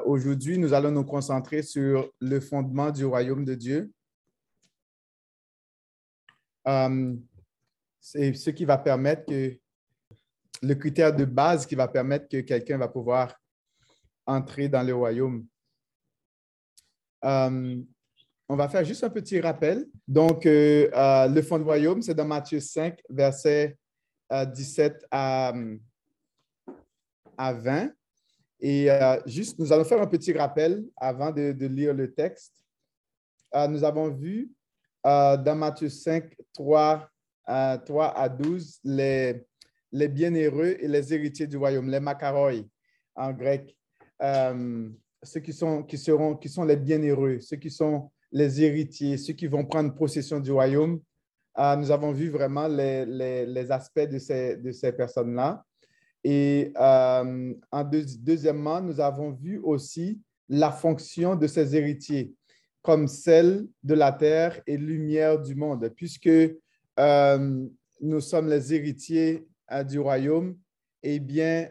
Aujourd'hui, nous allons nous concentrer sur le fondement du royaume de Dieu. Euh, c'est ce qui va permettre que le critère de base qui va permettre que quelqu'un va pouvoir entrer dans le royaume. Euh, on va faire juste un petit rappel. Donc, euh, le fond du royaume, c'est dans Matthieu 5, verset 17 à, à 20. Et euh, juste, nous allons faire un petit rappel avant de, lire le texte. Euh, nous avons vu euh, dans Matthieu 5, 3, 3 à 12, les, bienheureux et les héritiers du royaume, les makaroi en grec. ceux qui sont, qui, seront, qui sont les bienheureux, ceux qui sont les héritiers, ceux qui vont prendre possession du royaume. nous avons vu vraiment les aspects de ces, de ces personnes-là. Et euh, en deuxièmement, nous avons vu aussi la fonction de ces héritiers comme celle de la terre et lumière du monde, puisque euh, nous sommes les héritiers euh, du royaume, eh bien,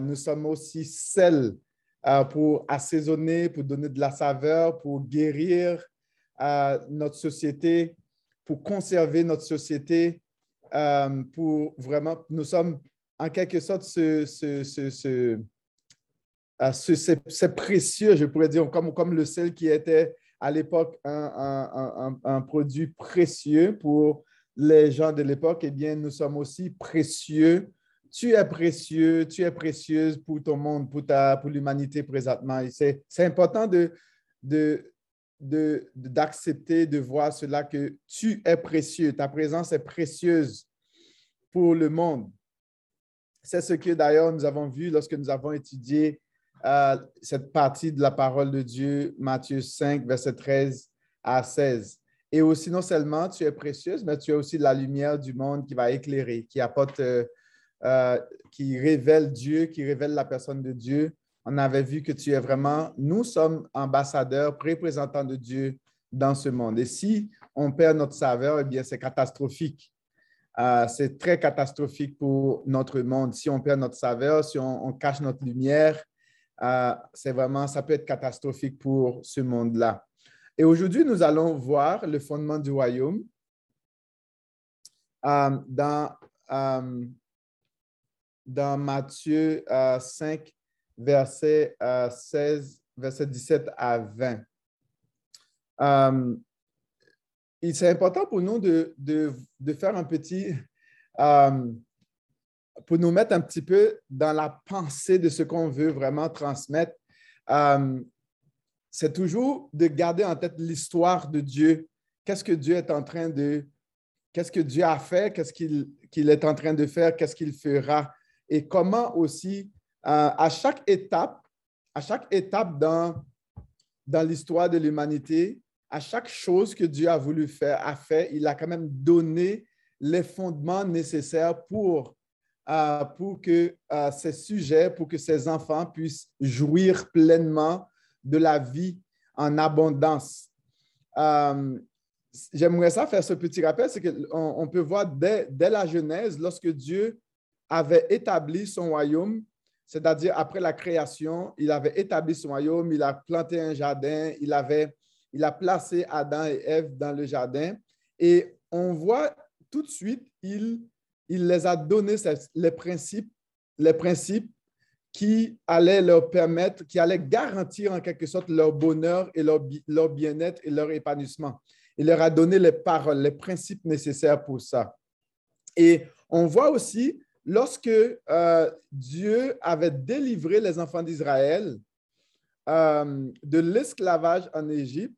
nous sommes aussi celles pour assaisonner, pour donner de la saveur, pour guérir notre société, pour conserver notre société, pour vraiment, nous sommes en quelque sorte, ce, ce, ah, c'est précieux, je pourrais dire, comme, comme le sel qui était à l'époque un, produit précieux pour les gens de l'époque, eh bien, nous sommes aussi précieux. Tu es précieux, tu es précieuse pour ton monde, pour, ta, pour l'humanité présentement. C'est, important de, de, d'accepter, de voir cela que tu es précieux, ta présence est précieuse pour le monde. C'est ce que d'ailleurs nous avons vu lorsque nous avons étudié euh, cette partie de la parole de Dieu, Matthieu 5, verset 13 à 16. Et aussi, non seulement tu es précieuse, mais tu es aussi la lumière du monde qui va éclairer, qui apporte, euh, euh, qui révèle Dieu, qui révèle la personne de Dieu. On avait vu que tu es vraiment, nous sommes ambassadeurs, représentants de Dieu dans ce monde. Et si on perd notre saveur, eh bien, c'est catastrophique. Euh, c'est très catastrophique pour notre monde. Si on perd notre saveur, si on, cache notre lumière, euh, c'est vraiment, ça peut être catastrophique pour ce monde-là. Et aujourd'hui, nous allons voir le fondement du royaume euh, dans, dans Matthieu 5, verset 16, verset 17 à 20 c'est important pour nous de, faire un petit, euh, pour nous mettre un petit peu dans la pensée de ce qu'on veut vraiment transmettre. Euh, c'est toujours de garder en tête l'histoire de Dieu. Qu'est-ce que Dieu est en train de, qu'est-ce que Dieu a fait, qu'est-ce qu'il est en train de faire, qu'est-ce qu'il fera, et comment aussi, euh, à chaque étape, à chaque étape dans, dans l'histoire de l'humanité, à chaque chose que Dieu a voulu faire, a fait, il a quand même donné les fondements nécessaires pour, euh, pour que euh, ces sujets, pour que ces enfants puissent jouir pleinement de la vie en abondance. Euh, j'aimerais ça faire ce petit rappel, c'est qu'on on peut voir dès, dès la Genèse, lorsque Dieu avait établi son royaume, c'est-à-dire après la création, il avait établi son royaume, il a planté un jardin, il avait il a placé Adam et Ève dans le jardin et on voit tout de suite, il, les a donné les principes, les principes qui allaient leur permettre, qui allaient garantir en quelque sorte leur bonheur et leur, leur bien-être et leur épanouissement. Il leur a donné les paroles, les principes nécessaires pour ça. Et on voit aussi, lorsque euh, Dieu avait délivré les enfants d'Israël euh, de l'esclavage en Égypte,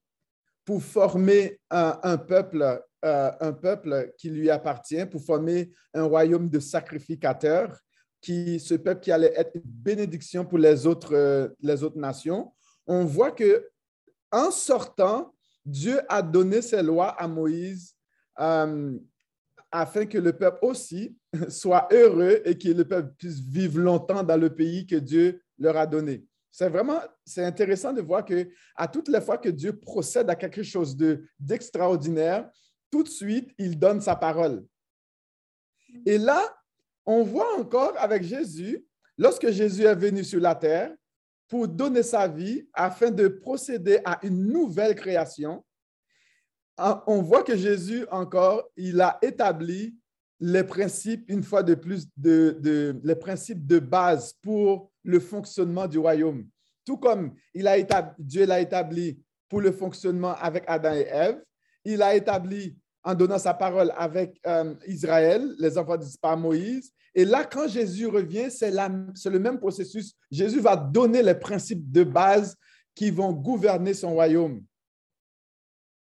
pour former un, peuple, euh, un peuple qui lui appartient, pour former un royaume de sacrificateurs, qui, ce peuple qui allait être une bénédiction pour les autres, euh, nations. On voit que en sortant, Dieu a donné ses lois à Moïse euh, afin que le peuple aussi soit heureux et que le peuple puisse vivre longtemps dans le pays que Dieu leur a donné. C'est vraiment, c'est intéressant de voir que à toutes les fois que Dieu procède à quelque chose de, d'extraordinaire, tout de suite, il donne sa parole. Et là, on voit encore avec Jésus, lorsque Jésus est venu sur la terre, pour donner sa vie afin de procéder à une nouvelle création. On voit que Jésus, encore, il a établi les principes, une fois de plus, de, les principes de base pour le fonctionnement du royaume. Tout comme il a Dieu l'a établi pour le fonctionnement avec Adam et Ève, il a établi en donnant sa parole avec euh, Israël, les enfants par Moïse. Et là, quand Jésus revient, c'est le même processus. Jésus va donner les principes de base qui vont gouverner son royaume.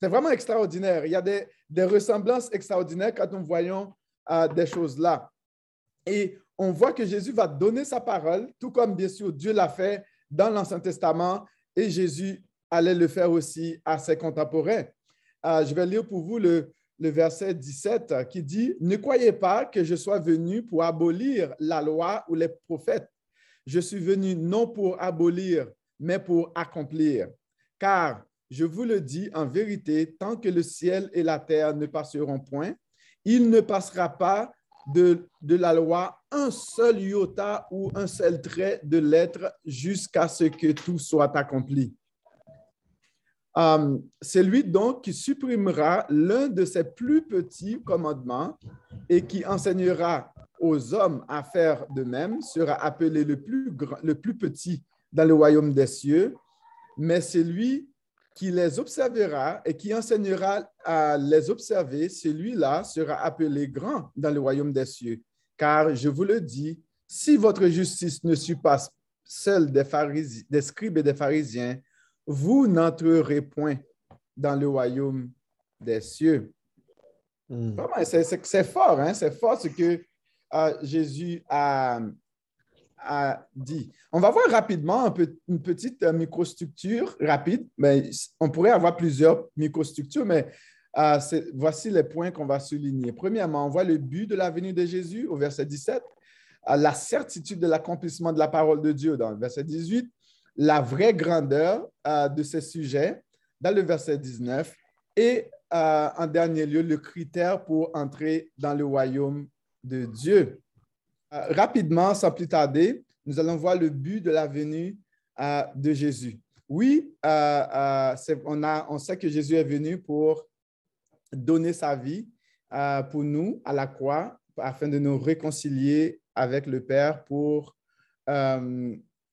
C'est vraiment extraordinaire. Il y a des, ressemblances extraordinaires quand nous voyons euh, des choses là. Et on voit que Jésus va donner sa parole, tout comme bien sûr Dieu l'a fait dans l'Ancien Testament et Jésus allait le faire aussi à ses contemporains. Euh, je vais lire pour vous le, le verset 17 qui dit, Ne croyez pas que je sois venu pour abolir la loi ou les prophètes. Je suis venu non pour abolir, mais pour accomplir. Car, je vous le dis en vérité, tant que le ciel et la terre ne passeront point, il ne passera pas de, de la loi un seul iota ou un seul trait de lettre jusqu'à ce que tout soit accompli. Euh, c'est lui donc qui supprimera l'un de ses plus petits commandements et qui enseignera aux hommes à faire de même, sera appelé le plus, grand, le plus petit dans le royaume des cieux, mais c'est lui qui les observera et qui enseignera à les observer, celui-là sera appelé grand dans le royaume des cieux. Car je vous le dis, si votre justice ne surpasse celle des, des scribes et des pharisiens, vous n'entrerez point dans le royaume des cieux. Hmm. C'est fort, hein? c'est fort ce que euh, Jésus a, dit. On va voir rapidement une petite euh, microstructure rapide, mais on pourrait avoir plusieurs microstructures, mais euh, voici les points qu'on va souligner. Premièrement, on voit le but de la venue de Jésus au verset 17, la certitude de l'accomplissement de la parole de Dieu dans le verset 18, la vraie grandeur euh, de ces sujets dans le verset 19 et euh, en dernier lieu, le critère pour entrer dans le royaume de Dieu. Euh, rapidement, sans plus tarder, nous allons voir le but de la venue de Jésus. Oui, on, a, on sait que Jésus est venu pour donner sa vie pour nous à la croix afin de nous réconcilier avec le Père pour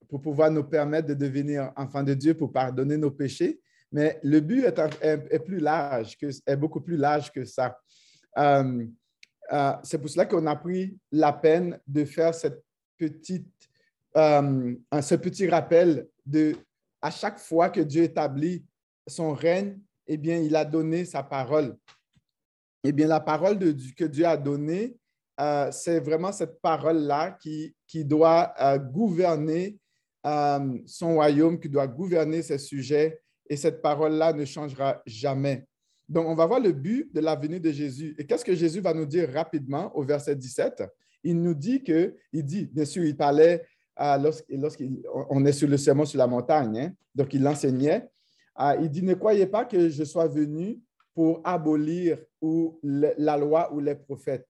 pour pouvoir nous permettre de devenir enfants de Dieu, pour pardonner nos péchés. Mais le but est, plus large, est beaucoup plus large que ça. Euh, euh, c'est pour cela qu'on a pris la peine de faire cette petite, euh, ce petit rappel de à chaque fois que Dieu établit son règne, eh bien, il a donné sa parole. Eh bien, la parole de que Dieu a donnée, c'est vraiment cette parole-là qui, qui doit gouverner euh, son royaume qui doit gouverner ces sujets et cette parole-là ne changera jamais. Donc, on va voir le but de la venue de Jésus. Et qu'est-ce que Jésus va nous dire rapidement au verset 17? Il nous dit que, il dit, bien sûr, il parlait euh, lorsqu'on est sur le sermon sur la montagne, hein, donc il enseignait. Euh, il dit, ne croyez pas que je sois venu pour abolir ou la loi ou les prophètes.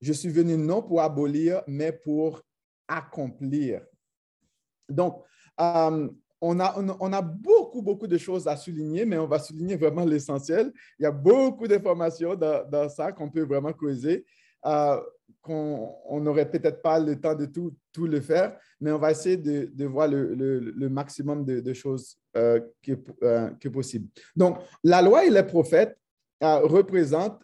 Je suis venu non pour abolir, mais pour accomplir. Donc, euh, on, a, on, a, beaucoup, beaucoup de choses à souligner, mais on va souligner vraiment l'essentiel. Il y a beaucoup d'informations dans, ça qu'on peut vraiment creuser, euh, qu'on n'aurait peut-être pas le temps de tout, tout, le faire, mais on va essayer de, de voir le, le, maximum de, choses euh, que, que, possible. Donc, la loi et les prophètes représentent,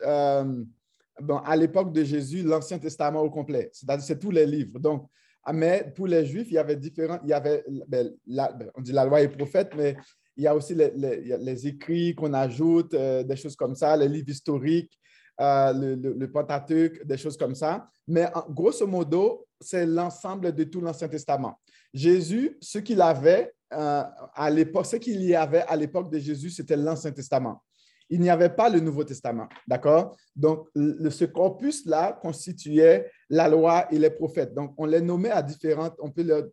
bon, à l'époque de Jésus, l'Ancien Testament au complet, c'est-à-dire c'est tous les livres. Donc, mais pour les Juifs, il y avait différents, il y avait, ben, ben, on dit la loi et prophète, mais il y a aussi les, les, écrits qu'on ajoute, euh, des choses comme ça, les livres historiques, euh, le, le, Pentateuque, des choses comme ça. Mais grosso modo, c'est l'ensemble de tout l'Ancien Testament. Jésus, ce qu'il avait euh, à l'époque, ce qu'il y avait à l'époque de Jésus, c'était l'Ancien Testament il n'y avait pas le Nouveau Testament. D'accord? Donc, ce corpus-là constituait la loi et les prophètes. Donc, on les nommait à différentes, on peut leur,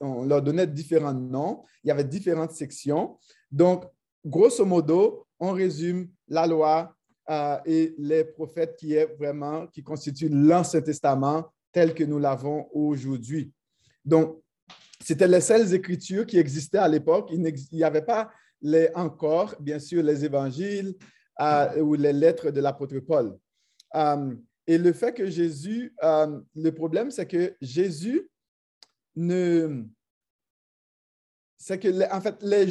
on leur donnait différents noms. Il y avait différentes sections. Donc, grosso modo, on résume la loi euh, et les prophètes qui est vraiment, qui constituent l'Ancien Testament tel que nous l'avons aujourd'hui. Donc, C'était les seules écritures qui existaient à l'époque. Il n'y avait pas les, encore, bien sûr, les évangiles euh, ou les lettres de l'apôtre Paul. Euh, et le fait que Jésus, euh, le problème, c'est que Jésus ne. C'est que, en fait, les,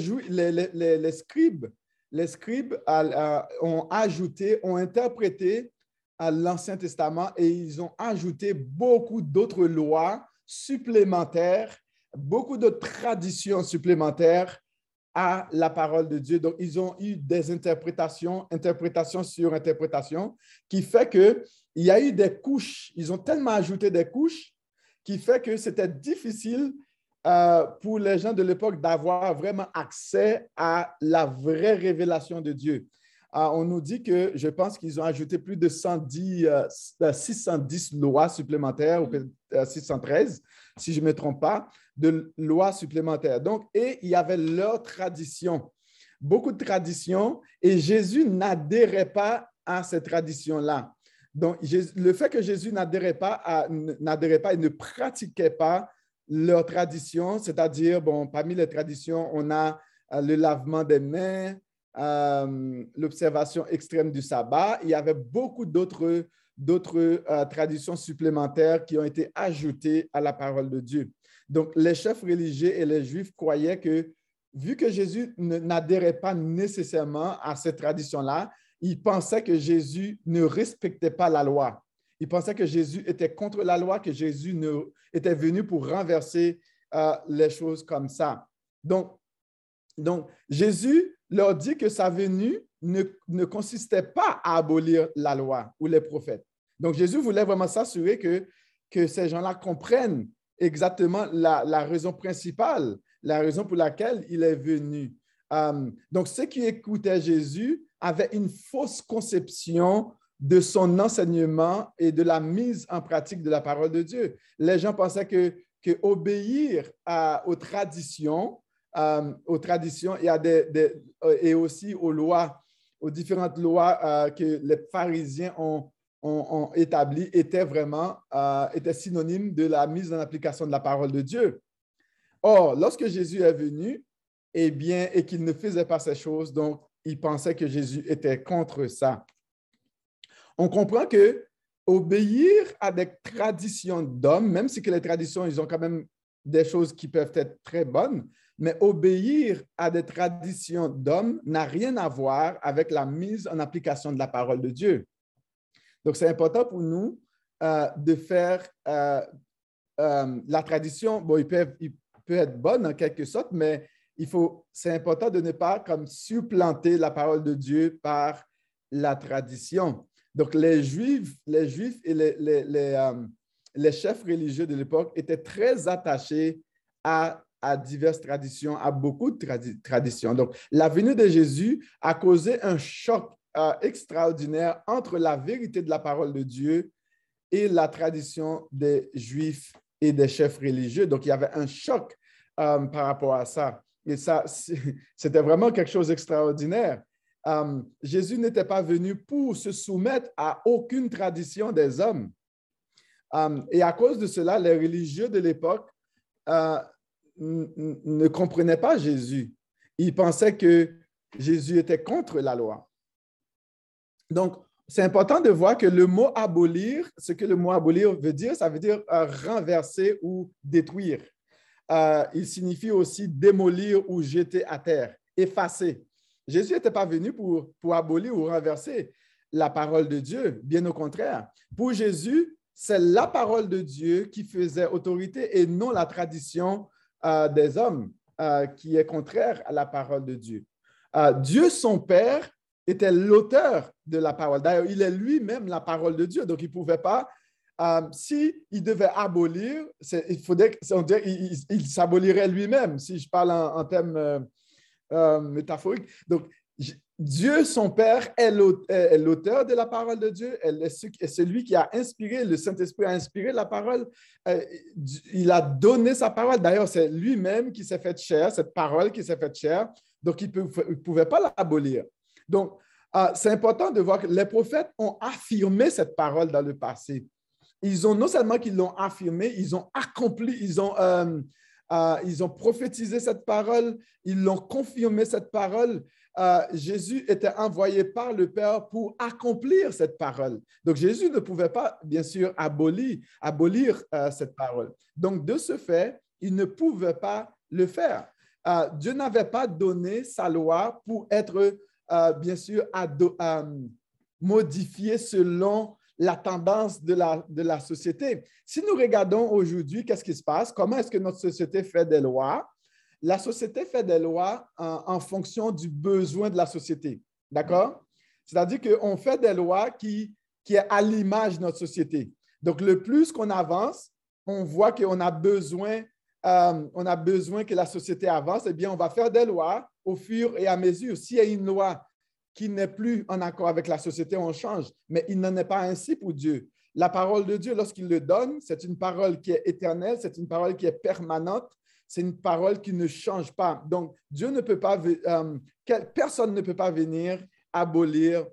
les, les, scribes, les scribes ont ajouté, ont interprété l'Ancien Testament et ils ont ajouté beaucoup d'autres lois supplémentaires, beaucoup de traditions supplémentaires à la parole de Dieu. Donc, ils ont eu des interprétations, interprétations sur interprétations, qui fait qu'il y a eu des couches. Ils ont tellement ajouté des couches qui fait que c'était difficile euh, pour les gens de l'époque d'avoir vraiment accès à la vraie révélation de Dieu. Euh, on nous dit que je pense qu'ils ont ajouté plus de 110, 610 euh, lois supplémentaires, ou 613, si je ne me trompe pas de lois supplémentaires. Donc, et il y avait leur tradition, beaucoup de traditions, et Jésus n'adhérait pas à ces traditions-là. Donc, le fait que Jésus n'adhérait pas, n'adhérait pas et ne pratiquait pas leur tradition, c'est-à-dire, bon, parmi les traditions, on a euh, le lavement des mains, euh, l'observation extrême du sabbat. Il y avait beaucoup d'autres d'autres euh, traditions supplémentaires qui ont été ajoutées à la parole de Dieu. Donc, les chefs religieux et les juifs croyaient que, vu que Jésus n'adhérait pas nécessairement à cette tradition-là, ils pensaient que Jésus ne respectait pas la loi. Ils pensaient que Jésus était contre la loi, que Jésus était venu pour renverser euh, les choses comme ça. Donc, donc, Jésus leur dit que sa venue ne, ne consistait pas à abolir la loi ou les prophètes. Donc, Jésus voulait vraiment s'assurer que, que ces gens-là comprennent exactement la, raison principale, la raison pour laquelle il est venu. Euh, donc, ceux qui écoutaient Jésus avaient une fausse conception de son enseignement et de la mise en pratique de la parole de Dieu. Les gens pensaient que, que obéir aux traditions, euh, aux traditions et, à des, et aussi aux lois, aux différentes lois euh, que les pharisiens ont, ont, établi était vraiment euh, était synonyme de la mise en application de la parole de Dieu. Or, lorsque Jésus est venu, eh bien, et qu'il ne faisait pas ces choses, donc il pensait que Jésus était contre ça. On comprend que obéir à des traditions d'hommes, même si que les traditions, ils ont quand même des choses qui peuvent être très bonnes, mais obéir à des traditions d'hommes n'a rien à voir avec la mise en application de la parole de Dieu. Donc, c'est important pour nous euh, de faire euh, euh, la tradition. Bon, il peut, il peut, être bonne en quelque sorte, mais il faut, c'est important de ne pas comme supplanter la parole de Dieu par la tradition. Donc, les Juifs, les Juifs et les, les, les, les chefs religieux de l'époque étaient très attachés à, à, diverses traditions, à beaucoup de traditions. Donc, la venue de Jésus a causé un choc euh, extraordinaire entre la vérité de la parole de Dieu et la tradition des Juifs et des chefs religieux. Donc, il y avait un choc euh, par rapport à ça. Et ça, c'était vraiment quelque chose d'extraordinaire. Euh, Jésus n'était pas venu pour se soumettre à aucune tradition des hommes. et à cause de cela, les religieux de l'époque ne comprenaient pas Jésus. Ils pensaient que Jésus était contre la loi. Donc, c'est important de voir que le mot abolir, ce que le mot abolir veut dire, ça veut dire euh, renverser ou détruire. Euh, il signifie aussi démolir ou jeter à terre, effacer. Jésus n'était pas venu pour, pour abolir ou renverser la parole de Dieu, bien au contraire. Pour Jésus, c'est la parole de Dieu qui faisait autorité et non la tradition euh, des hommes qui est contraire à la parole de Dieu. Dieu, son Père, était l'auteur de la parole. D'ailleurs, il est lui-même la parole de Dieu, donc il ne pouvait pas, euh, si il devait abolir, il faudrait, on dirait, il, s'abolirait lui-même, si je parle en, termes euh, euh, métaphoriques. Donc, Dieu, son Père, est l'auteur de la parole de Dieu, est celui qui a inspiré, le Saint-Esprit a inspiré la parole. Euh, il a donné sa parole. D'ailleurs, c'est lui-même qui s'est fait chair, cette parole qui s'est fait chair. Donc, il ne pouvait pas l'abolir. Donc, euh, c'est important de voir que les prophètes ont affirmé cette parole dans le passé. Ils ont non seulement qu'ils l'ont affirmé, ils ont accompli, ils ont, euh, ils ont prophétisé cette parole, ils l'ont confirmé cette parole. Euh, Jésus était envoyé par le Père pour accomplir cette parole. Donc Jésus ne pouvait pas, bien sûr, abolir, euh, cette parole. Donc de ce fait, il ne pouvait pas le faire. Dieu n'avait pas donné sa loi pour être, bien sûr, modifié selon la tendance de la société. Si nous regardons aujourd'hui, qu'est-ce qui se passe? Comment est-ce que notre société fait des lois? La société fait des lois en, fonction du besoin de la société. D'accord? C'est-à-dire qu'on fait des lois qui, qui est à l'image de notre société. Donc, le plus qu'on avance, on voit qu'on a besoin, euh, on a besoin que la société avance, eh bien, on va faire des lois au fur et à mesure. S'il y a une loi qui n'est plus en accord avec la société, on change. Mais il n'en est pas ainsi pour Dieu. La parole de Dieu, lorsqu'il le donne, c'est une parole qui est éternelle, c'est une parole qui est permanente, c'est une parole qui ne change pas. Donc, Dieu ne peut pas, euh, personne ne peut pas venir abolir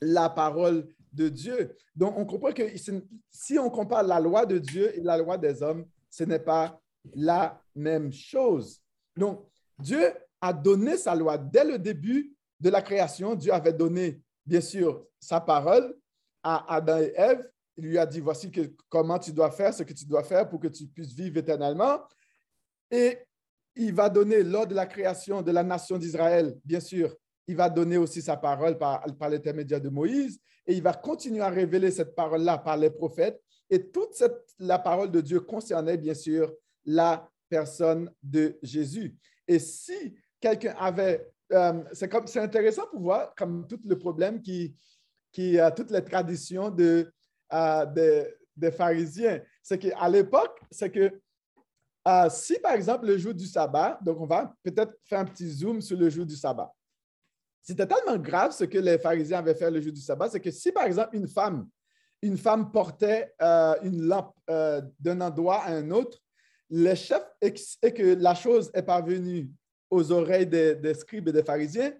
la parole de Dieu. Donc, on comprend que si on compare la loi de Dieu et la loi des hommes, ce n'est pas la même chose. Donc, Dieu a donné sa loi dès le début de la création, Dieu avait donné, bien sûr, sa parole à Adam et Ève. Il lui a dit, voici comment tu dois faire ce que tu dois faire pour que tu puisses vivre éternellement. Et il va donner, lors de la création de la nation d'Israël, bien sûr, il va donner aussi sa parole par, par l'intermédiaire de Moïse. Et il va continuer à révéler cette parole-là par les prophètes. Et toute cette, la parole de Dieu concernait, bien sûr, la personne de Jésus. Et si quelqu'un avait euh, c'est intéressant pour voir comme tout le problème qui, qui a toutes les traditions de, euh, des pharisiens. C'est qu'à l'époque, c'est que euh, si par exemple le jour du sabbat, donc on va peut-être faire un petit zoom sur le jour du sabbat. C'était tellement grave ce que les pharisiens avaient fait le jour du sabbat, c'est que si par exemple une femme, une femme portait une lampe d'un endroit à un autre, le chef et que la chose est parvenue aux oreilles des, scribes et des pharisiens,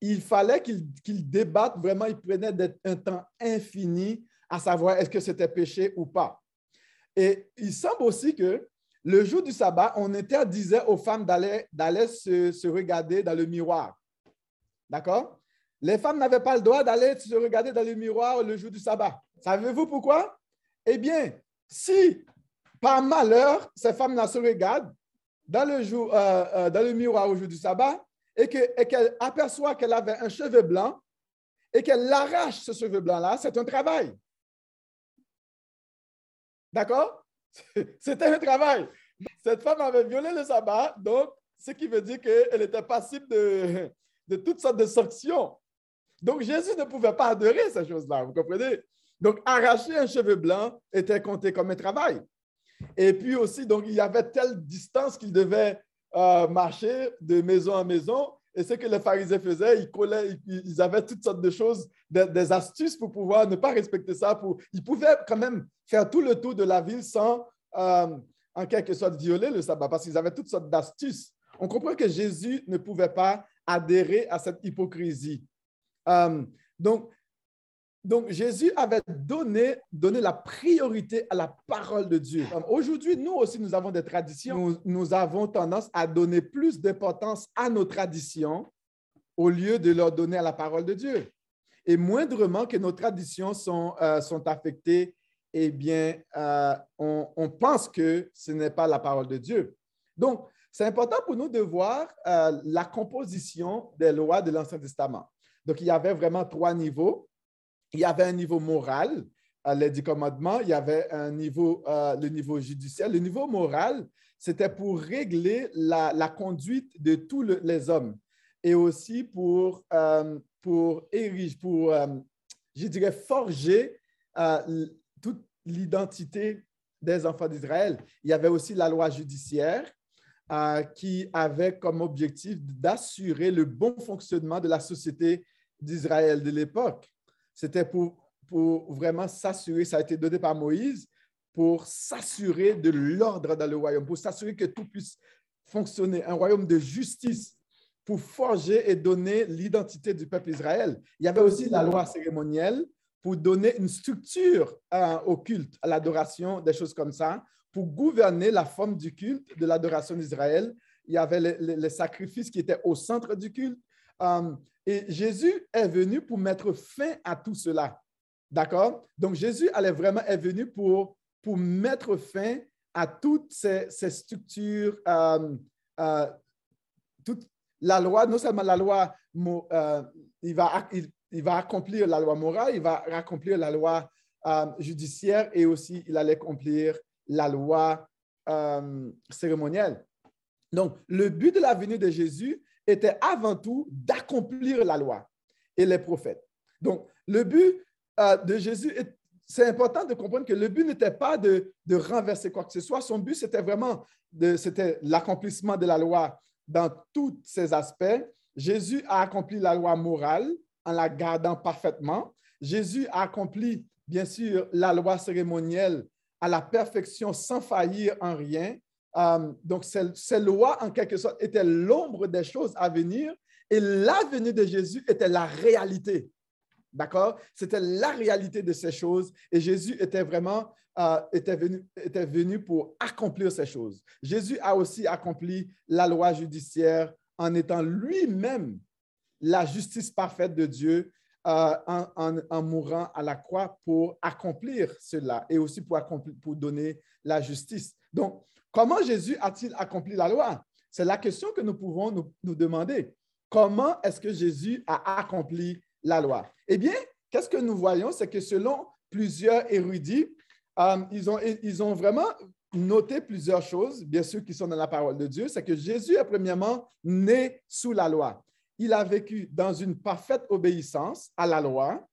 il fallait qu'ils débattent vraiment, ils prenaient un temps infini à savoir est-ce que c'était péché ou pas. Et il semble aussi que le jour du sabbat, on interdisait aux femmes d'aller se, regarder dans le miroir. D'accord? Les femmes n'avaient pas le droit d'aller se regarder dans le miroir le jour du sabbat. Savez-vous pourquoi? Eh bien, si par malheur, ces femmes-là se regardent, dans le, jour, euh, euh, dans le miroir au jour du sabbat et qu'elle aperçoit qu'elle avait un cheveu blanc et qu'elle arrache ce cheveu blanc-là, c'est un travail. D'accord? C'était un travail. Cette femme avait violé le sabbat, donc ce qui veut dire qu'elle était passible de, de toutes sortes de sanctions. Donc Jésus ne pouvait pas adorer ces choses-là, vous comprenez? Donc arracher un cheveu blanc était compté comme un travail. Et puis aussi, donc, il y avait telle distance qu'ils devaient euh, marcher de maison en maison. Et ce que les pharisiens faisaient, ils collaient, ils, avaient toutes sortes de choses, des, astuces pour pouvoir ne pas respecter ça. Pour, ils pouvaient quand même faire tout le tour de la ville sans, euh, en quelque sorte, violer le sabbat, parce qu'ils avaient toutes sortes d'astuces. On comprend que Jésus ne pouvait pas adhérer à cette hypocrisie. Euh, donc, donc, Jésus avait donné, la priorité à la parole de Dieu. Aujourd'hui, nous aussi, nous avons des traditions. Nous, avons tendance à donner plus d'importance à nos traditions au lieu de leur donner à la parole de Dieu. Et moindrement que nos traditions sont, euh, affectées, eh bien, euh, on, on, pense que ce n'est pas la parole de Dieu. Donc, c'est important pour nous de voir euh, la composition des lois de l'Ancien Testament. Donc, il y avait vraiment trois niveaux il y avait un niveau moral, euh, les dix commandements, il y avait un niveau, euh, le niveau judiciaire. Le niveau moral, c'était pour régler la, conduite de tous les hommes et aussi pour, euh, pour ériger, pour, je dirais, forger toute l'identité des enfants d'Israël. Il y avait aussi la loi judiciaire qui avait comme objectif d'assurer le bon fonctionnement de la société d'Israël de l'époque. C'était pour, pour vraiment s'assurer, ça a été donné par Moïse, pour s'assurer de l'ordre dans le royaume, pour s'assurer que tout puisse fonctionner, un royaume de justice, pour forger et donner l'identité du peuple Israël. Il y avait aussi la loi cérémonielle pour donner une structure au culte, à l'adoration, des choses comme ça, pour gouverner la forme du culte, de l'adoration d'Israël. Il y avait les, sacrifices qui étaient au centre du culte. Euh, et Jésus est venu pour mettre fin à tout cela. D'accord? Donc, Jésus allait vraiment, est venu pour, pour mettre fin à toutes ces, structures, euh, euh, toute la loi, non seulement la loi, il, va, il, va accomplir la loi morale, il va accomplir la loi judiciaire et aussi il allait accomplir la loi euh, cérémonielle. Donc, le but de la venue de Jésus était avant tout d'accomplir la loi et les prophètes. Donc, le but euh, de Jésus, c'est important de comprendre que le but n'était pas de, renverser quoi que ce soit. Son but, c'était vraiment c'était l'accomplissement de la loi dans tous ses aspects. Jésus a accompli la loi morale en la gardant parfaitement. Jésus a accompli, bien sûr, la loi cérémonielle à la perfection sans faillir en rien. Euh, donc, ces, lois, en quelque sorte, étaient l'ombre des choses à venir et la venue de Jésus était la réalité. D'accord? C'était la réalité de ces choses et Jésus était vraiment euh, était, venu, était venu pour accomplir ces choses. Jésus a aussi accompli la loi judiciaire en étant lui-même la justice parfaite de Dieu euh, en, mourant à la croix pour accomplir cela et aussi pour, accomplir, pour donner la justice. Donc, comment Jésus a-t-il accompli la loi? C'est la question que nous pouvons nous, demander. Comment est-ce que Jésus a accompli la loi? Eh bien, qu'est-ce que nous voyons? C'est que selon plusieurs érudits, euh, ils, ont, ils ont vraiment noté plusieurs choses, bien sûr, qui sont dans la parole de Dieu. C'est que Jésus est premièrement né sous la loi il a vécu dans une parfaite obéissance à la loi.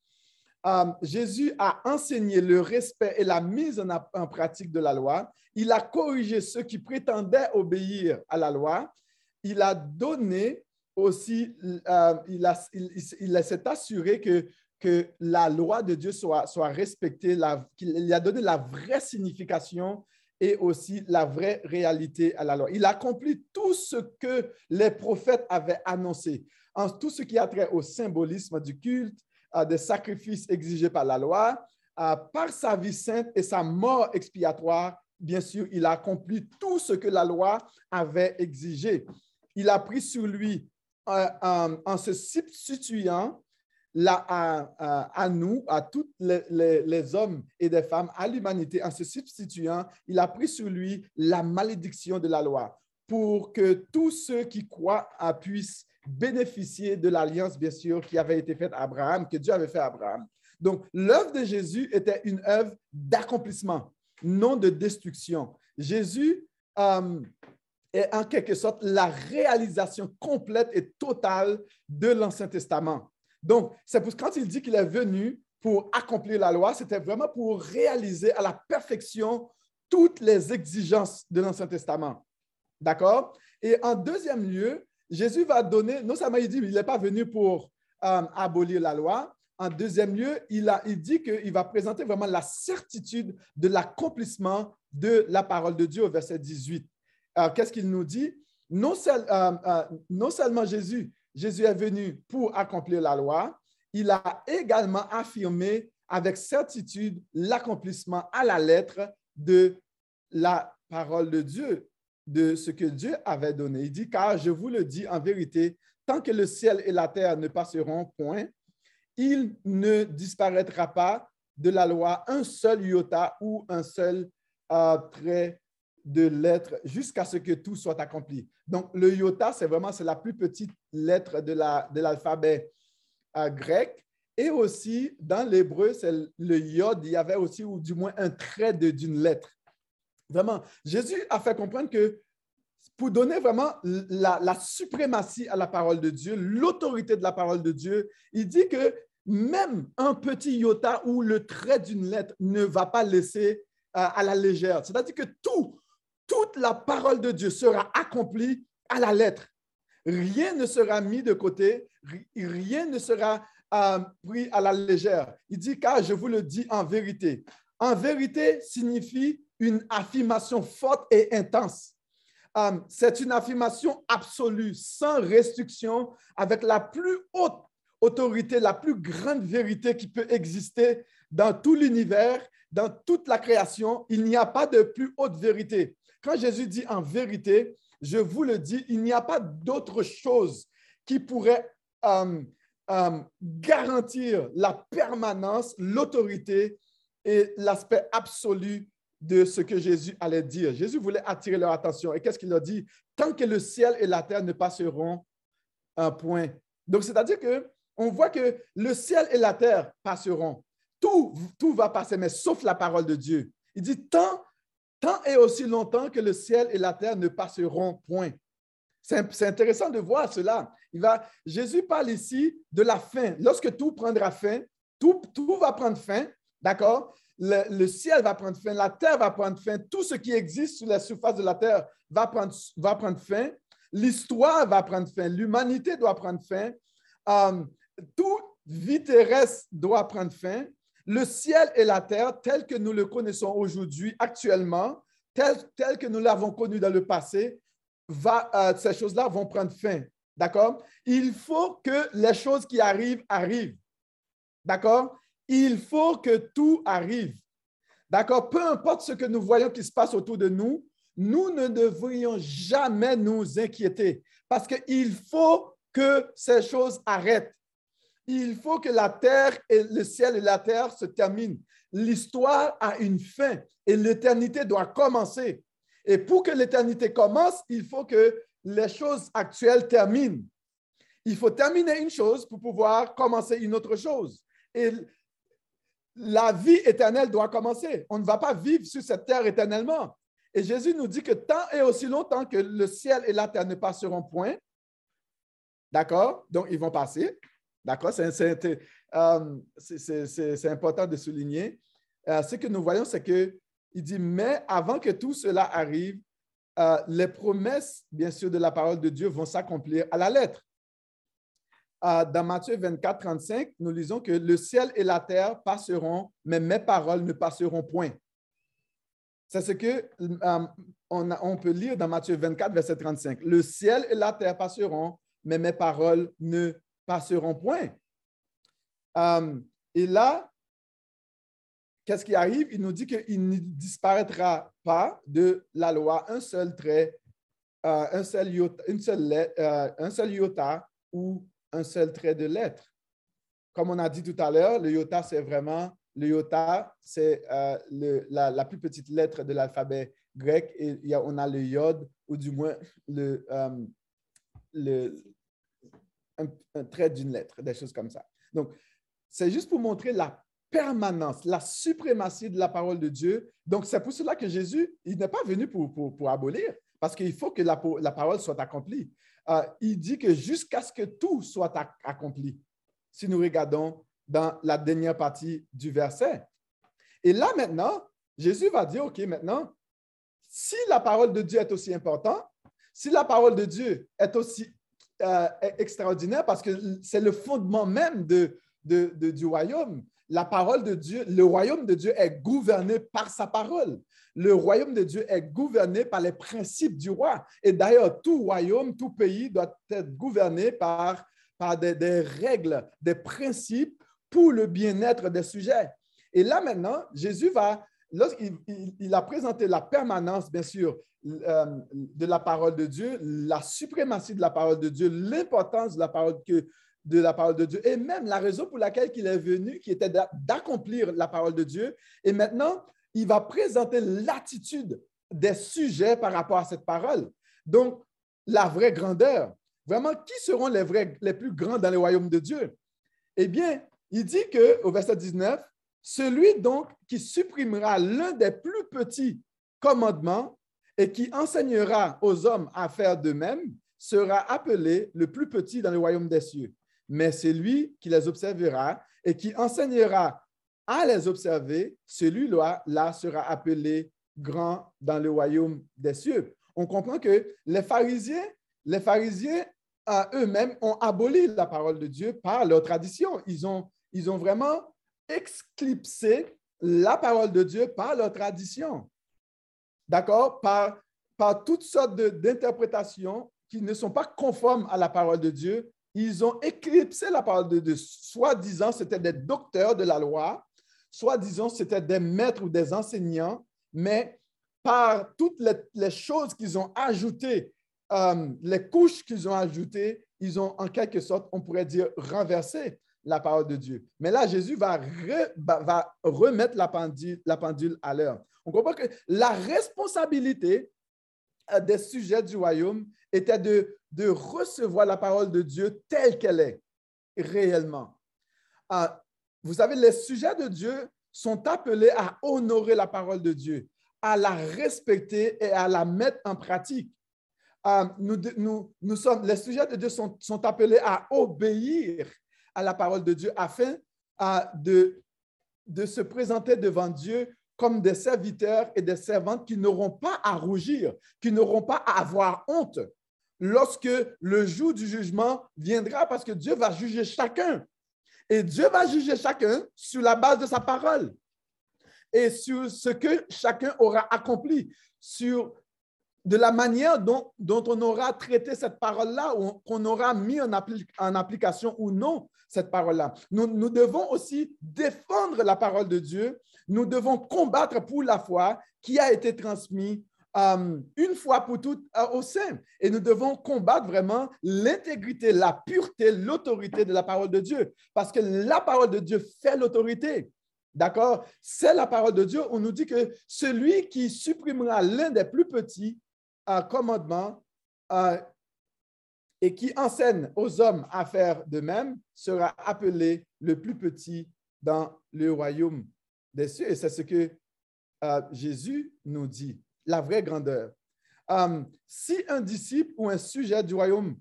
Euh, Jésus a enseigné le respect et la mise en, pratique de la loi. Il a corrigé ceux qui prétendaient obéir à la loi. Il a donné aussi, euh, il, s'est assuré que, que la loi de Dieu soit, soit respectée, qu'il a donné la vraie signification et aussi la vraie réalité à la loi. Il accomplit tout ce que les prophètes avaient annoncé, en tout ce qui a trait au symbolisme du culte, des sacrifices exigés par la loi, par sa vie sainte et sa mort expiatoire. Bien sûr, il a accompli tout ce que la loi avait exigé. Il a pris sur lui en, en se substituant à, nous, à tous les, hommes et des femmes, à l'humanité, en se substituant, il a pris sur lui la malédiction de la loi pour que tous ceux qui croient puissent bénéficier de l'alliance, bien sûr, qui avait été faite à Abraham, que Dieu avait fait à Abraham. Donc, l'œuvre de Jésus était une œuvre d'accomplissement, non de destruction. Jésus euh, est en quelque sorte la réalisation complète et totale de l'Ancien Testament. Donc, c'est pour quand il dit qu'il est venu pour accomplir la loi, c'était vraiment pour réaliser à la perfection toutes les exigences de l'Ancien Testament. D'accord? Et en deuxième lieu, Jésus va donner, non seulement il dit qu'il n'est pas venu pour euh, abolir la loi, en deuxième lieu, il, a, il dit qu'il va présenter vraiment la certitude de l'accomplissement de la parole de Dieu au verset 18. Qu'est-ce qu'il nous dit? Non, euh, euh, non seulement Jésus Jésus est venu pour accomplir la loi. Il a également affirmé avec certitude l'accomplissement à la lettre de la parole de Dieu, de ce que Dieu avait donné. Il dit, car je vous le dis en vérité, tant que le ciel et la terre ne passeront point, il ne disparaîtra pas de la loi un seul iota ou un seul euh, trait de lettres jusqu'à ce que tout soit accompli. Donc, le iota, c'est vraiment la plus petite lettre de l'alphabet euh, grec. Et aussi, dans l'hébreu, c'est le yod, il y avait aussi, ou du moins, un trait d'une lettre. Vraiment, Jésus a fait comprendre que pour donner vraiment la, suprématie à la parole de Dieu, l'autorité de la parole de Dieu, il dit que même un petit iota ou le trait d'une lettre ne va pas laisser euh, à la légère. C'est-à-dire que tout, toute la parole de Dieu sera accomplie à la lettre. Rien ne sera mis de côté, rien ne sera euh, pris à la légère. Il dit, car je vous le dis en vérité. En vérité signifie une affirmation forte et intense. Euh, c'est une affirmation absolue, sans restriction, avec la plus haute autorité, la plus grande vérité qui peut exister dans tout l'univers, dans toute la création, il n'y a pas de plus haute vérité. Quand Jésus dit en vérité, je vous le dis, il n'y a pas d'autre chose qui pourrait euh, euh, garantir la permanence, l'autorité et l'aspect absolu de ce que Jésus allait dire. Jésus voulait attirer leur attention. Et qu'est-ce qu'il a dit? Tant que le ciel et la terre ne passeront point. Donc, c'est-à-dire que on voit que le ciel et la terre passeront. Tout, tout va passer, mais sauf la parole de Dieu. Il dit tant, tant et aussi longtemps que le ciel et la terre ne passeront point. C'est intéressant de voir cela. Va, Jésus parle ici de la fin. Lorsque tout prendra fin, tout va prendre fin, d'accord? Le, ciel va prendre fin, la terre va prendre fin, tout ce qui existe sur la surface de la terre va prendre, fin, l'histoire va prendre fin, l'humanité doit prendre fin, um, toute vie terrestre doit prendre fin, le ciel et la terre, tels que nous le connaissons aujourd'hui, actuellement, tel, tel que nous l'avons connu dans le passé, va, euh, ces choses-là vont prendre fin. D'accord? Il faut que les choses qui arrivent arrivent. D'accord? Il faut que tout arrive. D'accord? Peu importe ce que nous voyons qui se passe autour de nous, nous ne devrions jamais nous inquiéter parce qu'il faut que ces choses arrêtent. Il faut que la terre et le ciel et la terre se terminent. L'histoire a une fin et l'éternité doit commencer. Et pour que l'éternité commence, il faut que les choses actuelles terminent. Il faut terminer une chose pour pouvoir commencer une autre chose. La vie éternelle doit commencer. On ne va pas vivre sur cette terre éternellement. Et Jésus nous dit que tant et aussi longtemps que le ciel et la terre ne passeront point, d'accord? Donc, ils vont passer. D'accord? C'est euh, important de souligner. Euh, ce que nous voyons, c'est que il dit, mais avant que tout cela arrive, euh, les promesses, bien sûr, de la parole de Dieu vont s'accomplir à la lettre. Euh, dans Matthieu 24, 35, nous lisons que le ciel et la terre passeront, mais mes paroles ne passeront point. C'est ce que euh, on, peut lire dans Matthieu 24, verset 35. Le ciel et la terre passeront, mais mes paroles ne passeront point. et là, qu'est-ce qui arrive? Il nous dit qu'il ne disparaîtra pas de la loi un seul trait, euh, un, seul euh, un seul iota ou un seul trait de lettre. Comme on a dit tout à l'heure, le iota, c'est vraiment, le iota, c'est euh, la, plus petite lettre de l'alphabet grec et y a, on a le iode ou du moins le, le, un trait d'une lettre, des choses comme ça. Donc, c'est juste pour montrer la permanence, la suprématie de la parole de Dieu. Donc, c'est pour cela que Jésus, il n'est pas venu pour, pour, abolir, parce qu'il faut que la, la, parole soit accomplie. Euh, il dit que jusqu'à ce que tout soit accompli, si nous regardons dans la dernière partie du verset. Et là, maintenant, Jésus va dire, OK, maintenant, si la parole de Dieu est aussi importante, si la parole de Dieu est aussi euh, extraordinaire, parce que c'est le fondement même du royaume, la parole de Dieu, le royaume de Dieu est gouverné par sa parole. Le royaume de Dieu est gouverné par les principes du roi. Et d'ailleurs, tout royaume, tout pays doit être gouverné par, par des, règles, des principes pour le bien-être des sujets. Et là maintenant, Jésus va, lorsqu'il il, a présenté la permanence, bien sûr, euh, de la parole de Dieu, la suprématie de la parole de Dieu, l'importance de la parole que de la parole de Dieu et même la raison pour laquelle il est venu, qui était d'accomplir la parole de Dieu. Et maintenant, il va présenter l'attitude des sujets par rapport à cette parole. Donc, la vraie grandeur. Vraiment, qui seront les, vrais, les plus grands dans le royaume de Dieu? Eh bien, il dit que au verset 19, celui donc qui supprimera l'un des plus petits commandements et qui enseignera aux hommes à faire de même sera appelé le plus petit dans le royaume des cieux mais c'est lui qui les observera et qui enseignera à les observer, celui-là là sera appelé grand dans le royaume des cieux. On comprend que les pharisiens, les pharisiens eux-mêmes ont aboli la parole de Dieu par leur tradition. Ils ont, ils ont vraiment exclipsé la parole de Dieu par leur tradition. D'accord? Par, par toutes sortes d'interprétations qui ne sont pas conformes à la parole de Dieu ils ont éclipsé la parole de Dieu. Soi-disant, c'était des docteurs de la loi. soi-disant, c'était des maîtres ou des enseignants, mais par toutes les, choses qu'ils ont ajoutées, euh, les couches qu'ils ont ajoutées, ils ont en quelque sorte, on pourrait dire, renversé la parole de Dieu. Mais là, Jésus va, remettre la pendule, la pendule à l'heure. On comprend que la responsabilité euh, des sujets du royaume était de, de recevoir la parole de Dieu telle qu'elle est, réellement. Euh, vous savez, les sujets de Dieu sont appelés à honorer la parole de Dieu, à la respecter et à la mettre en pratique. Euh, nous, nous, sommes, les sujets de Dieu sont, appelés à obéir à la parole de Dieu afin de, de se présenter devant Dieu comme des serviteurs et des servantes qui n'auront pas à rougir, qui n'auront pas à avoir honte lorsque le jour du jugement viendra parce que Dieu va juger chacun. Et Dieu va juger chacun sur la base de sa parole et sur ce que chacun aura accompli, sur de la manière dont, on aura traité cette parole-là, ou qu'on aura mis en, application ou non cette parole-là. Nous, devons aussi défendre la parole de Dieu. Nous devons combattre pour la foi qui a été transmise euh, une fois pour toutes euh, au sein. Et nous devons combattre vraiment l'intégrité, la pureté, l'autorité de la parole de Dieu. Parce que la parole de Dieu fait l'autorité. D'accord? C'est la parole de Dieu. On nous dit que celui qui supprimera l'un des plus petits euh, et qui enseigne aux hommes à faire de même sera appelé le plus petit dans le royaume des cieux. Et c'est ce que Jésus nous dit, la vraie grandeur. Euh, si un disciple ou un sujet du royaume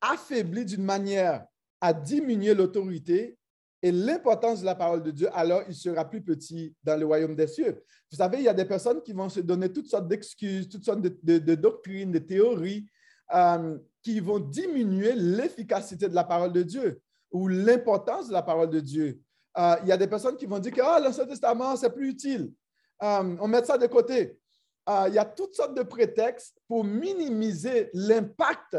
affaiblit d'une manière à diminuer l'autorité, et l'importance de la parole de Dieu, alors il sera plus petit dans le royaume des cieux. Vous savez, il y a des personnes qui vont se donner toutes sortes d'excuses, toutes sortes de, doctrines, de théories euh, qui vont diminuer l'efficacité de la parole de Dieu ou l'importance de la parole de Dieu. Euh, il y a des personnes qui vont dire que ah, l'Ancien Testament, c'est plus utile. Euh, on met ça de côté. il y a toutes sortes de prétextes pour minimiser l'impact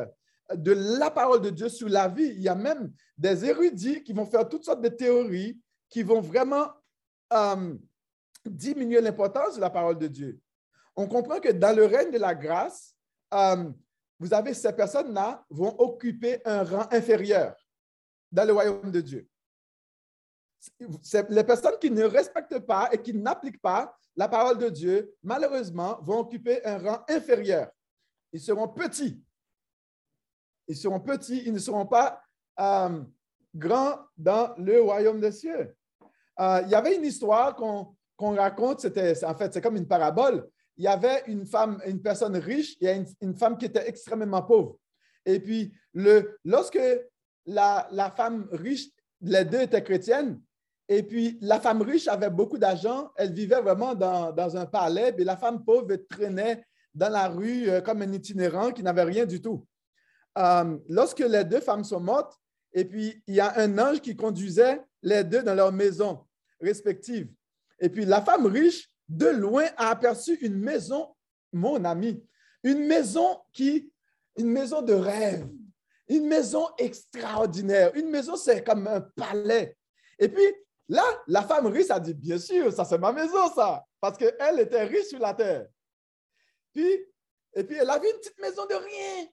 de la parole de Dieu sur la vie. Il y a même des érudits qui vont faire toutes sortes de théories qui vont vraiment euh, diminuer l'importance de la parole de Dieu. On comprend que dans le règne de la grâce, euh, vous avez ces personnes-là vont occuper un rang inférieur dans le royaume de Dieu. Les personnes qui ne respectent pas et qui n'appliquent pas la parole de Dieu, malheureusement, vont occuper un rang inférieur. Ils seront petits ils seront petits, ils ne seront pas euh, grands dans le royaume des cieux. Euh, il y avait une histoire qu'on raconte, c'était, en fait, c'est comme une parabole. Il y avait une femme, une personne riche et une, une femme qui était extrêmement pauvre. Et puis, le, lorsque la, la, femme riche, les deux étaient chrétiennes, et puis la femme riche avait beaucoup d'argent, elle vivait vraiment dans, dans, un palais, et la femme pauvre traînait dans la rue euh, comme un itinérant qui n'avait rien du tout. Euh, lorsque les deux femmes sont mortes, et puis il y a un ange qui conduisait les deux dans leur maison respective. Et puis la femme riche, de loin, a aperçu une maison, mon ami, une maison qui, une maison de rêve, une maison extraordinaire. Une maison, c'est comme un palais. Et puis là, la femme riche a dit, bien sûr, ça c'est ma maison, ça, parce qu'elle était riche sur la terre. Puis, et puis elle avait une petite maison de rien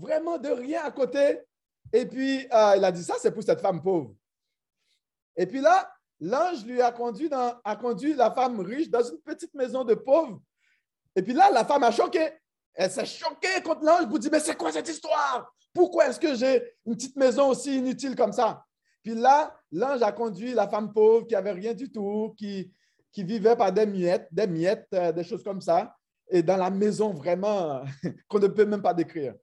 vraiment de rien à côté. Et puis, euh, il a dit, ça, c'est pour cette femme pauvre. Et puis là, l'ange lui a conduit, a conduit la femme riche dans une petite maison de pauvres. Et puis là, la femme a choqué. Elle s'est choquée contre l'ange pour dire, mais c'est quoi cette histoire? Pourquoi est-ce que j'ai une petite maison aussi inutile comme ça? Puis là, l'ange a conduit la femme pauvre qui n'avait rien du tout, qui, vivait par des miettes, des miettes, euh, des choses comme ça, et dans la maison vraiment qu'on ne peut même pas décrire.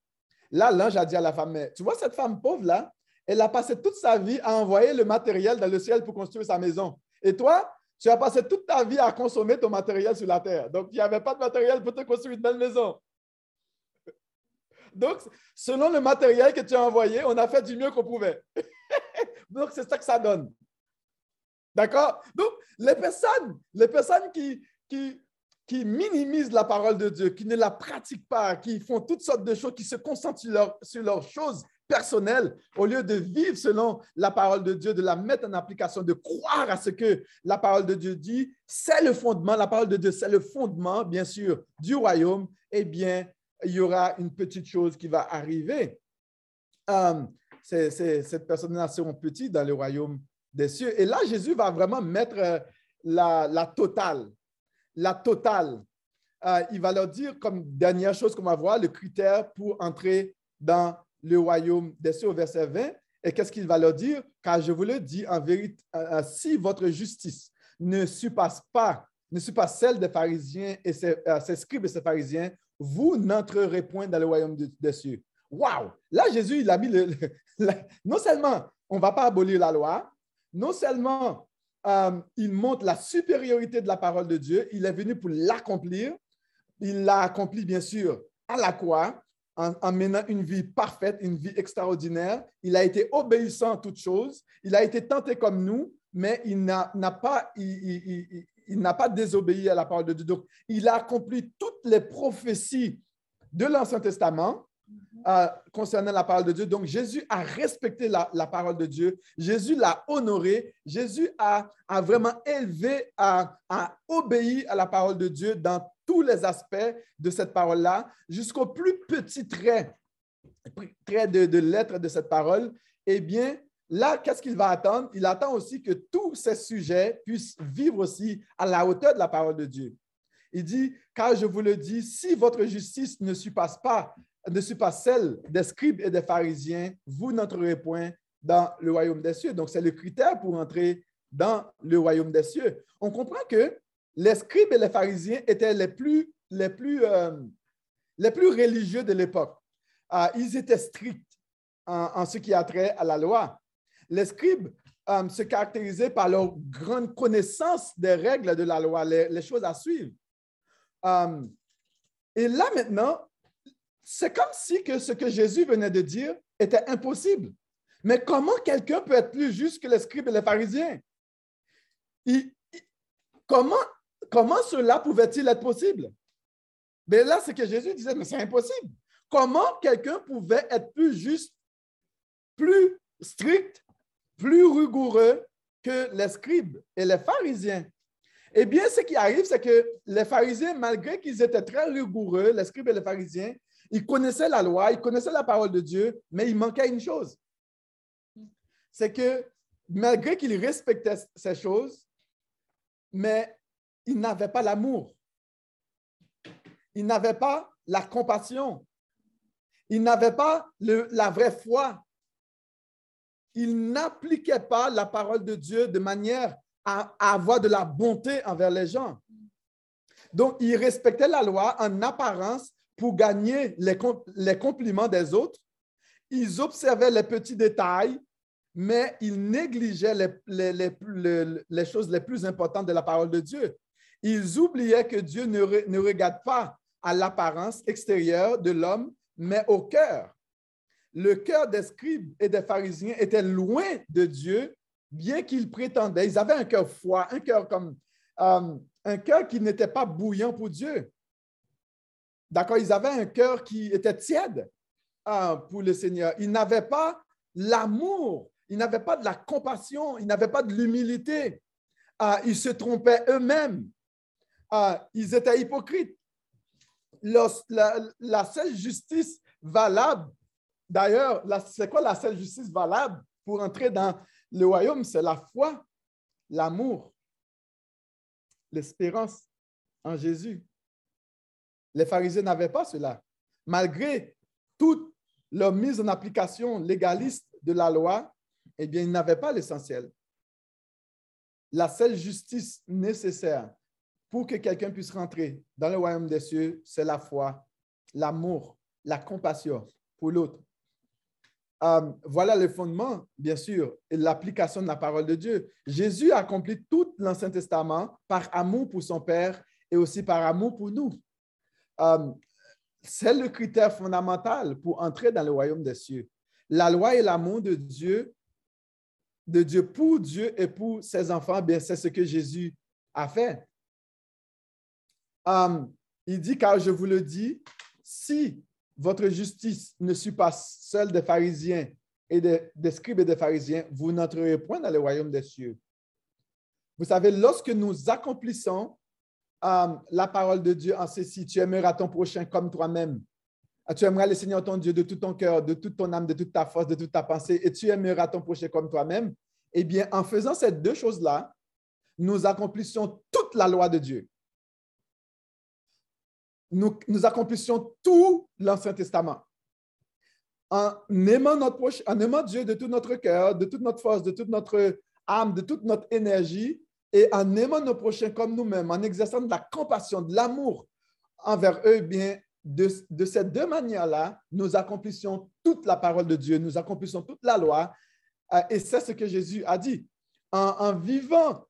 Là, l'ange a dit à la femme, tu vois cette femme pauvre-là, elle a passé toute sa vie à envoyer le matériel dans le ciel pour construire sa maison. Et toi, tu as passé toute ta vie à consommer ton matériel sur la terre. Donc, il n'y avait pas de matériel pour te construire une belle maison. Donc, selon le matériel que tu as envoyé, on a fait du mieux qu'on pouvait. Donc, c'est ça que ça donne. D'accord? Donc, les personnes, les personnes qui, qui, qui minimisent la parole de Dieu, qui ne la pratiquent pas, qui font toutes sortes de choses, qui se concentrent sur, leurs choses personnelle, au lieu de vivre selon la parole de Dieu, de la mettre en application, de croire à ce que la parole de Dieu dit, c'est le fondement, la parole de Dieu, c'est le fondement, bien sûr, du royaume, eh bien, il y aura une petite chose qui va arriver. Cette personne-là seront petite dans le royaume des cieux. Et là, Jésus va vraiment mettre euh, la, la totale. La totale. Euh, il va leur dire comme dernière chose qu'on va voir, le critère pour entrer dans le royaume des cieux au verset 20. Et qu'est-ce qu'il va leur dire? Car je vous le dis en vérité, euh, si votre justice ne surpasse pas, ne surpasse celle des pharisiens et ses, scribes et ses pharisiens, vous n'entrerez point dans le royaume des cieux. Waouh! Là, Jésus, il a mis le, non seulement on ne va pas abolir la loi, non seulement euh, il montre la supériorité de la parole de Dieu, il est venu pour l'accomplir. Il l'a accompli, bien sûr, à la croix, en, menant une vie parfaite, une vie extraordinaire. Il a été obéissant en toutes choses. Il a été tenté comme nous, mais il n'a pas, il, n'a pas désobéi à la parole de Dieu. Donc, il a accompli toutes les prophéties de l'Ancien Testament euh, concernant la parole de Dieu. Donc, Jésus a respecté la, parole de Dieu. Jésus l'a honoré. Jésus a, vraiment élevé, a, a, obéi à la parole de Dieu dans tous les aspects de cette parole-là, jusqu'au plus petit trait, trait de, de lettre de cette parole. Eh bien, là, qu'est-ce qu'il va attendre? Il attend aussi que tous ces sujets puissent vivre aussi à la hauteur de la parole de Dieu. Il dit, car je vous le dis, si votre justice ne surpasse pas ne suis pas celle des scribes et des pharisiens, vous n'entrerez point dans le royaume des cieux. Donc, c'est le critère pour entrer dans le royaume des cieux. On comprend que les scribes et les pharisiens étaient les plus, les plus, euh, les plus religieux de l'époque. Euh, ils étaient stricts en, ce qui a trait à la loi. Les scribes euh, se caractérisaient par leur grande connaissance des règles de la loi, les, les choses à suivre. et là maintenant, c'est comme si que ce que Jésus venait de dire était impossible. Mais comment quelqu'un peut être plus juste que les scribes et les pharisiens? comment, comment cela pouvait-il être possible? Mais là, c'est que Jésus disait, mais c'est impossible. Comment quelqu'un pouvait être plus juste, plus strict, plus rigoureux que les scribes et les pharisiens? Eh bien, ce qui arrive, c'est que les pharisiens, malgré qu'ils étaient très rigoureux, les scribes et les pharisiens, il connaissait la loi, il connaissait la parole de Dieu, mais il manquait une chose. C'est que malgré qu'il respectait ces choses, mais il n'avait pas l'amour. Il n'avait pas la compassion. Il n'avait pas la vraie foi. Il n'appliquait pas la parole de Dieu de manière à avoir de la bonté envers les gens. Donc, il respectait la loi en apparence, pour gagner les, les compliments des autres. Ils observaient les petits détails, mais ils négligeaient les, les, les, choses les plus importantes de la parole de Dieu. Ils oubliaient que Dieu ne, ne regarde pas à l'apparence extérieure de l'homme, mais au cœur. Le cœur des scribes et des pharisiens était loin de Dieu, bien qu'ils prétendaient, ils avaient un cœur froid, un cœur comme euh, un cœur qui n'était pas bouillant pour Dieu. D'accord, ils avaient un cœur qui était tiède hein, pour le Seigneur. Ils n'avaient pas l'amour, ils n'avaient pas de la compassion, ils n'avaient pas de l'humilité. Ah, ils se trompaient eux-mêmes. Ah, ils étaient hypocrites. La, seule justice valable, d'ailleurs, c'est quoi la seule justice valable pour entrer dans le royaume? C'est la foi, l'amour, l'espérance en Jésus. Les pharisiens n'avaient pas cela. Malgré toute leur mise en application légaliste de la loi, eh bien, ils n'avaient pas l'essentiel. La seule justice nécessaire pour que quelqu'un puisse rentrer dans le royaume des cieux, c'est la foi, l'amour, la compassion pour l'autre. Euh, voilà le fondement, bien sûr, et l'application de la parole de Dieu. Jésus a accompli tout l'Ancien Testament par amour pour son Père et aussi par amour pour nous. Euh, c'est le critère fondamental pour entrer dans le royaume des cieux. La loi et l'amour de Dieu, de Dieu pour Dieu et pour ses enfants, bien, c'est ce que Jésus a fait. Euh, il dit, car je vous le dis, si votre justice ne suit pas celle des pharisiens et des, des scribes et des pharisiens, vous n'entrerez point dans le royaume des cieux. Vous savez, lorsque nous accomplissons euh, la parole de Dieu en ceci, tu aimeras ton prochain comme toi-même. Ah, tu aimeras le Seigneur ton Dieu de tout ton cœur, de toute ton âme, de toute ta force, de toute ta pensée, et tu aimeras ton prochain comme toi-même. Eh bien, en faisant ces deux choses-là, nous accomplissons toute la loi de Dieu. Nous, nous accomplissions tout l'Ancien Testament. En aimant, notre en aimant Dieu de tout notre cœur, de toute notre force, de toute notre âme, de toute notre énergie, et en aimant nos prochains comme nous-mêmes, en exerçant de la compassion, de l'amour envers eux, eh bien, de, ces deux manières-là, nous accomplissons toute la parole de Dieu, nous accomplissons toute la loi. Euh, et c'est ce que Jésus a dit. En, en, vivant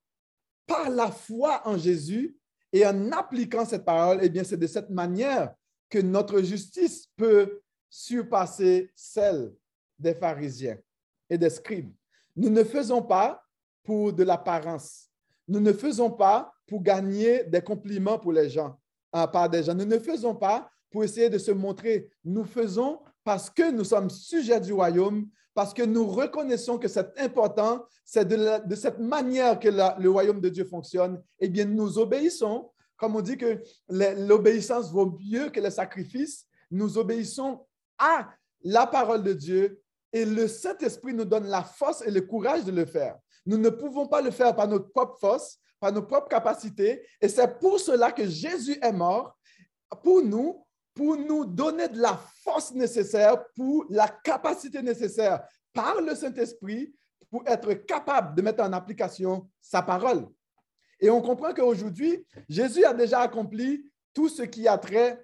par la foi en Jésus et en appliquant cette parole, eh bien, c'est de cette manière que notre justice peut surpasser celle des pharisiens et des scribes. Nous ne faisons pas pour de l'apparence. Nous ne faisons pas pour gagner des compliments pour les gens, à part des gens. Nous ne faisons pas pour essayer de se montrer. Nous faisons parce que nous sommes sujets du royaume, parce que nous reconnaissons que c'est important, c'est de, cette manière que le royaume de Dieu fonctionne. Eh bien, nous obéissons. Comme on dit que l'obéissance vaut mieux que le sacrifice, nous obéissons à la parole de Dieu et le Saint-Esprit nous donne la force et le courage de le faire. Nous ne pouvons pas le faire par notre propre force, par nos propres capacités. Et c'est pour cela que Jésus est mort, pour nous, pour nous donner de la force nécessaire, pour la capacité nécessaire par le Saint-Esprit pour être capable de mettre en application sa parole. Et on comprend qu'aujourd'hui, Jésus a déjà accompli tout ce qui a trait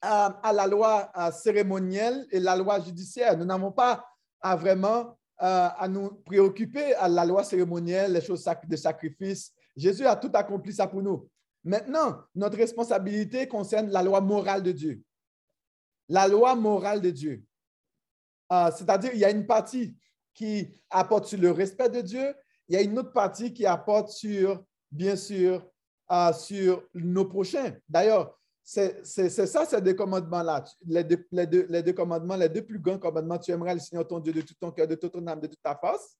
à, la loi cérémonielle et la loi judiciaire. Nous n'avons pas à vraiment à nous préoccuper à la loi cérémonielle, les choses de sacrifice. Jésus a tout accompli ça pour nous. Maintenant, notre responsabilité concerne la loi morale de Dieu. La loi morale de Dieu. Euh, c'est-à-dire, il y a une partie qui apporte sur le respect de Dieu, il y a une autre partie qui apporte sur, bien sûr, euh, sur nos prochains. D'ailleurs, c'est ça, ces deux commandements-là. Les deux, les, deux, les deux, commandements, les deux plus grands commandements, tu aimeras le Seigneur ton Dieu de tout ton cœur, de toute ton âme, de toute ta force,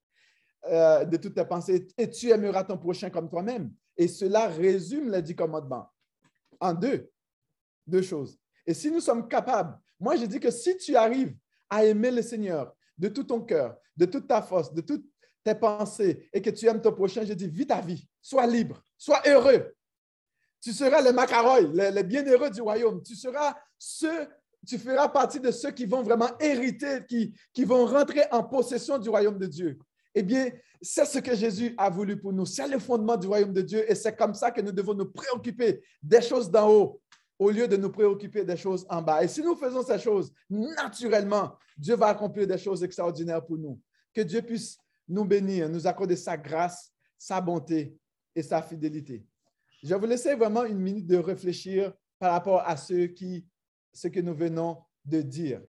euh, de toutes tes pensées, et tu aimeras ton prochain comme toi-même. Et cela résume les dix commandements en deux, deux choses. Et si nous sommes capables, moi je dis que si tu arrives à aimer le Seigneur de tout ton cœur, de toute ta force, de toutes tes pensées, et que tu aimes ton prochain, je dis, vis ta vie, sois libre, sois heureux, tu seras le macaroy, les, bienheureux du royaume. Tu seras ceux, tu feras partie de ceux qui vont vraiment hériter, qui, qui vont rentrer en possession du royaume de Dieu. Eh bien, c'est ce que Jésus a voulu pour nous. C'est le fondement du royaume de Dieu et c'est comme ça que nous devons nous préoccuper des choses d'en haut au lieu de nous préoccuper des choses en bas. Et si nous faisons ces choses, naturellement, Dieu va accomplir des choses extraordinaires pour nous. Que Dieu puisse nous bénir, nous accorder sa grâce, sa bonté et sa fidélité. Je vous laisser vraiment une minute de réfléchir par rapport à ce, ce que nous venons de dire.